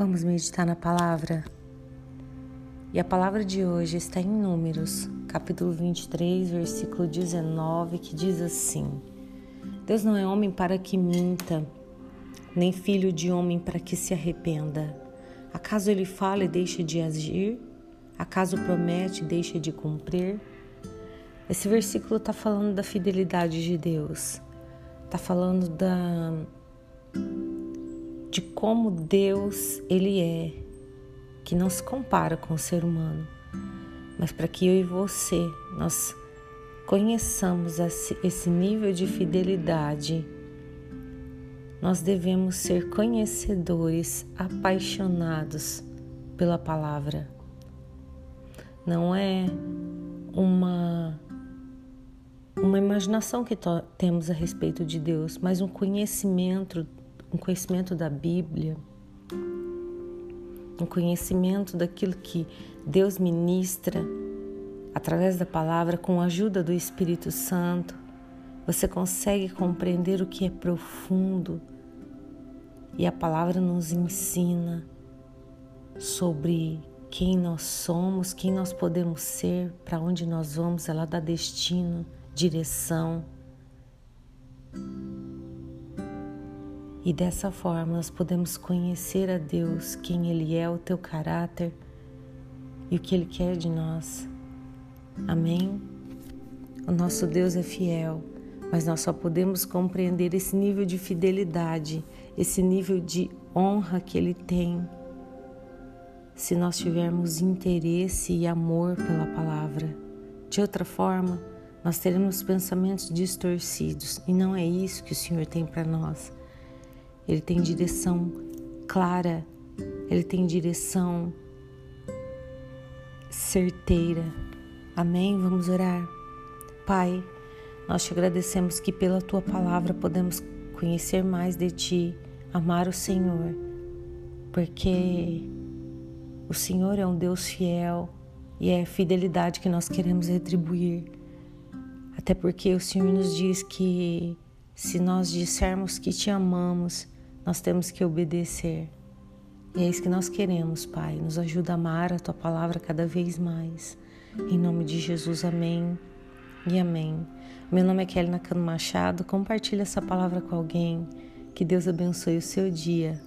Vamos meditar na palavra? E a palavra de hoje está em Números, capítulo 23, versículo 19, que diz assim: Deus não é homem para que minta, nem filho de homem para que se arrependa. Acaso ele fala e deixa de agir? Acaso promete e deixa de cumprir? Esse versículo está falando da fidelidade de Deus, está falando da de como Deus ele é, que não se compara com o ser humano, mas para que eu e você nós conheçamos esse nível de fidelidade, nós devemos ser conhecedores, apaixonados pela palavra. Não é uma uma imaginação que temos a respeito de Deus, mas um conhecimento um conhecimento da Bíblia, um conhecimento daquilo que Deus ministra através da palavra com a ajuda do Espírito Santo. Você consegue compreender o que é profundo e a palavra nos ensina sobre quem nós somos, quem nós podemos ser, para onde nós vamos, ela dá destino, direção. E dessa forma nós podemos conhecer a Deus, quem Ele é, o teu caráter e o que Ele quer de nós. Amém? O nosso Deus é fiel, mas nós só podemos compreender esse nível de fidelidade, esse nível de honra que Ele tem, se nós tivermos interesse e amor pela palavra. De outra forma, nós teremos pensamentos distorcidos e não é isso que o Senhor tem para nós. Ele tem direção clara, ele tem direção certeira. Amém? Vamos orar. Pai, nós te agradecemos que pela tua palavra podemos conhecer mais de ti, amar o Senhor, porque o Senhor é um Deus fiel e é fidelidade que nós queremos retribuir. Até porque o Senhor nos diz que se nós dissermos que te amamos, nós temos que obedecer. E é isso que nós queremos, Pai. Nos ajuda a amar a tua palavra cada vez mais. Em nome de Jesus, amém e amém. Meu nome é Kelly Nakano Machado. Compartilhe essa palavra com alguém. Que Deus abençoe o seu dia.